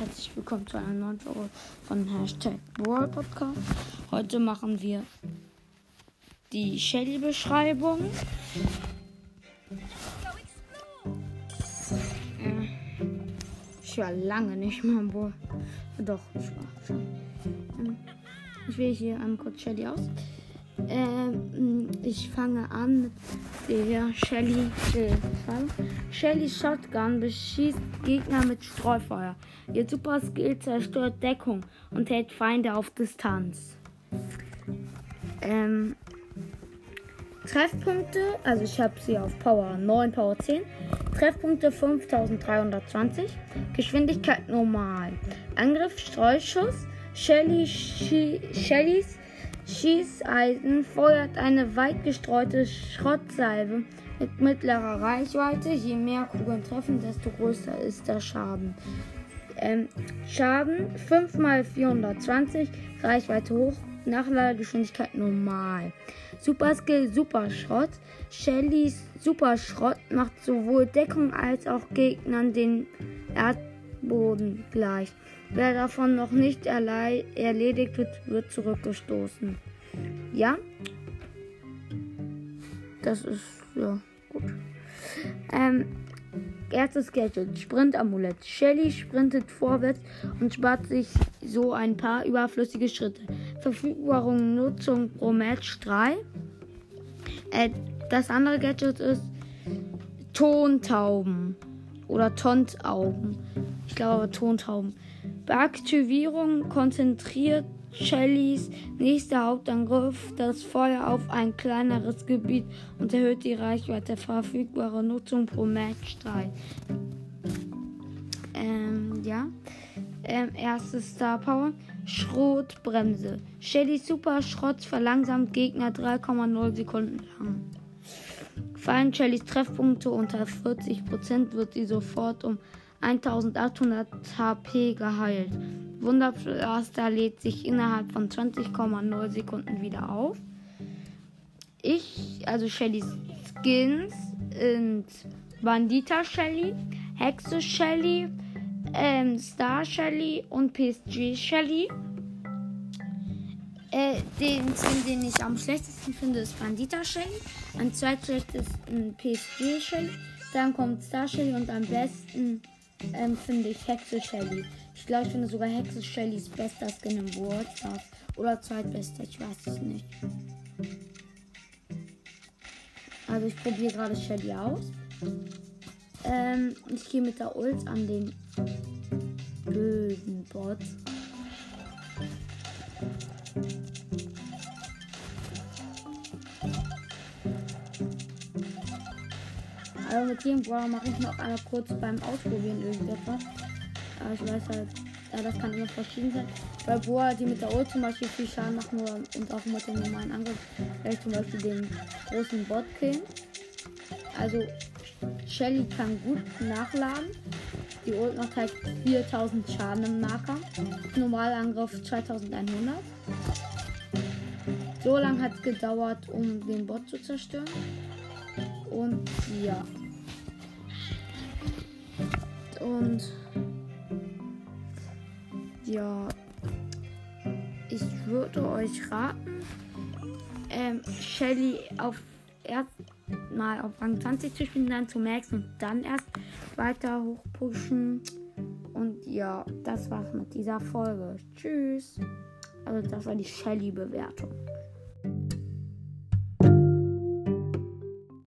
herzlich willkommen zu einer neuen Folge von Hashtag Brawl Podcast. Heute machen wir die Shelly-Beschreibung. Äh, ich war lange nicht mehr im Brawl. Doch, ich war schon. Ähm, ich wähle hier einmal kurz Shelly aus. Ähm, ich fange an mit der Shelly. Äh, Shelly Shotgun beschießt Gegner mit Streufeuer. Ihr Super Skill zerstört Deckung und hält Feinde auf Distanz. Ähm, Treffpunkte, also ich habe sie auf Power 9, Power 10. Treffpunkte 5320. Geschwindigkeit normal. Angriff, Streuschuss. Shelly, Shellys Schießeisen feuert eine weit gestreute Schrottsalve mit mittlerer Reichweite. Je mehr Kugeln treffen, desto größer ist der Schaden. Ähm, Schaden 5 x 420, Reichweite hoch, Nachladegeschwindigkeit normal. Super Skill Super Schrott. Shellys Super Schrott macht sowohl Deckung als auch Gegnern den Erdboden gleich. Wer davon noch nicht erledigt wird, wird zurückgestoßen. Ja? Das ist, ja. Ähm, erstes Gadget, Sprint-Amulett. Shelly sprintet vorwärts und spart sich so ein paar überflüssige Schritte. Verfügbare Nutzung pro Match 3. Äh, das andere Gadget ist Tontauben oder Tontauben. Ich glaube aber Tontauben. Bei Aktivierung konzentriert Shellys nächster Hauptangriff das Feuer auf ein kleineres Gebiet und erhöht die Reichweite verfügbare Nutzung pro Match 3. Ähm, ja. Ähm, erstes Star Power. Schrotbremse. Shelly Super Schrott verlangsamt Gegner 3,0 Sekunden lang. Fallen Shellys Treffpunkte unter 40%, wird sie sofort um 1800 HP geheilt. Wunderpflaster lädt sich innerhalb von 20,0 Sekunden wieder auf. Ich, also Shellys Skins sind Bandita Shelly, Hexe Shelly, ähm, Star Shelly und PSG Shelly. Äh, den Skin, den ich am schlechtesten finde, ist Bandita Shelly. Am zweitschlechtesten PSG Shelly. Dann kommt Star Shelly und am besten ähm, finde ich Hexe Shelly. Ich glaube, ich finde sogar Hexe Shellys bester Skin im World. Oder zweitbester, ich weiß es nicht. Also ich probiere gerade Shelly aus. Ähm, ich gehe mit der Ult an den bösen Bot. Also mit dem Brawler mache ich noch einmal kurz beim Ausprobieren irgendetwas. Aber ich weiß halt, ja, das kann immer verschieden sein. Bei Boa, die mit der Ult zum Beispiel viel Schaden machen nur und auch mit dem normalen Angriff, werde ich zum Beispiel den großen Bot killen. Also Shelly kann gut nachladen. Die Ult macht halt 4000 Schaden im Nahkampf. Normalangriff 2100. So lange hat es gedauert, um den Bot zu zerstören. Und ja. Und ja, ich würde euch raten, ähm, Shelly auf erst mal auf Rang 20 zu spielen, dann zu Max und dann erst weiter hochpushen. Und ja, das war's mit dieser Folge. Tschüss. Also das war die Shelly-Bewertung.